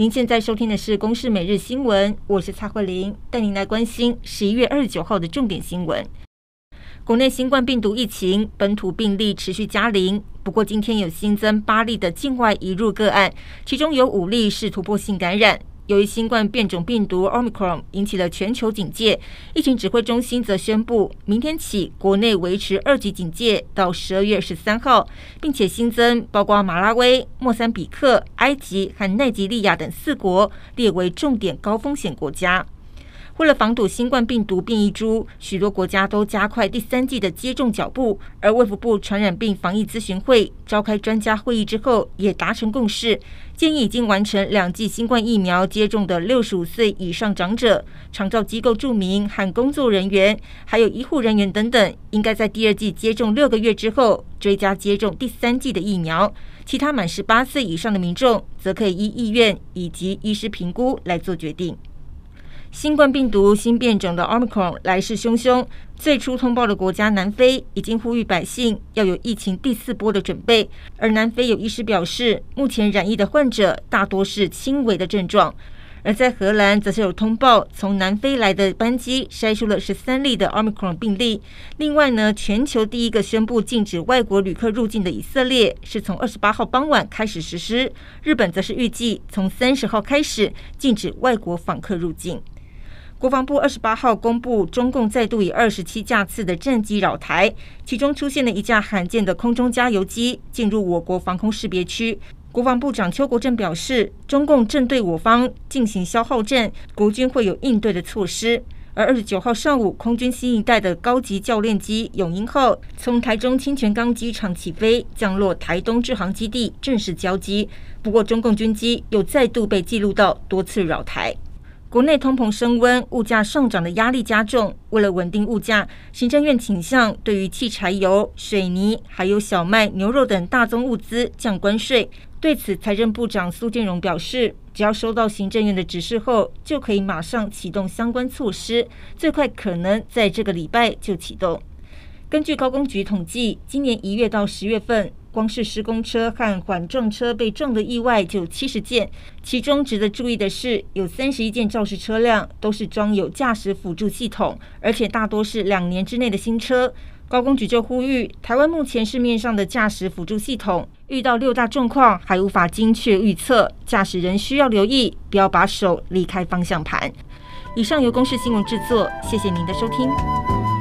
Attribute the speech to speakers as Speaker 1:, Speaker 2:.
Speaker 1: 您现在收听的是《公视每日新闻》，我是蔡慧玲，带您来关心十一月二十九号的重点新闻。国内新冠病毒疫情本土病例持续加零，不过今天有新增八例的境外移入个案，其中有五例是突破性感染。由于新冠变种病毒 Omicron 引起了全球警戒，疫情指挥中心则宣布，明天起国内维持二级警戒到十二月十三号，并且新增包括马拉维、莫桑比克、埃及和奈及利亚等四国列为重点高风险国家。为了防堵新冠病毒变异株，许多国家都加快第三季的接种脚步。而卫福部传染病防疫咨询会召开专家会议之后，也达成共识，建议已经完成两剂新冠疫苗接种的六十五岁以上长者、长照机构住民和工作人员，还有医护人员等等，应该在第二季接种六个月之后追加接种第三季的疫苗。其他满十八岁以上的民众，则可以依意愿以及医师评估来做决定。新冠病毒新变种的 Omicron 来势汹汹，最初通报的国家南非已经呼吁百姓要有疫情第四波的准备。而南非有医师表示，目前染疫的患者大多是轻微的症状。而在荷兰，则是有通报从南非来的班机筛出了十三例的 Omicron 病例。另外呢，全球第一个宣布禁止外国旅客入境的以色列，是从二十八号傍晚开始实施。日本则是预计从三十号开始禁止外国访客入境。国防部二十八号公布，中共再度以二十七架次的战机扰台，其中出现了一架罕见的空中加油机进入我国防空识别区。国防部长邱国正表示，中共正对我方进行消耗战，国军会有应对的措施。而二十九号上午，空军新一代的高级教练机“永鹰号”从台中清泉岗机场起飞，降落台东志航基地，正式交机。不过，中共军机又再度被记录到多次扰台。国内通膨升温，物价上涨的压力加重。为了稳定物价，行政院倾向对于汽柴油、水泥、还有小麦、牛肉等大宗物资降关税。对此，财政部长苏建荣表示，只要收到行政院的指示后，就可以马上启动相关措施，最快可能在这个礼拜就启动。根据高工局统计，今年一月到十月份，光是施工车和缓撞车被撞的意外就七十件，其中值得注意的是，有三十一件肇事车辆都是装有驾驶辅助系统，而且大多是两年之内的新车。高工局就呼吁，台湾目前市面上的驾驶辅助系统遇到六大状况还无法精确预测，驾驶人需要留意，不要把手离开方向盘。以上由公视新闻制作，谢谢您的收听。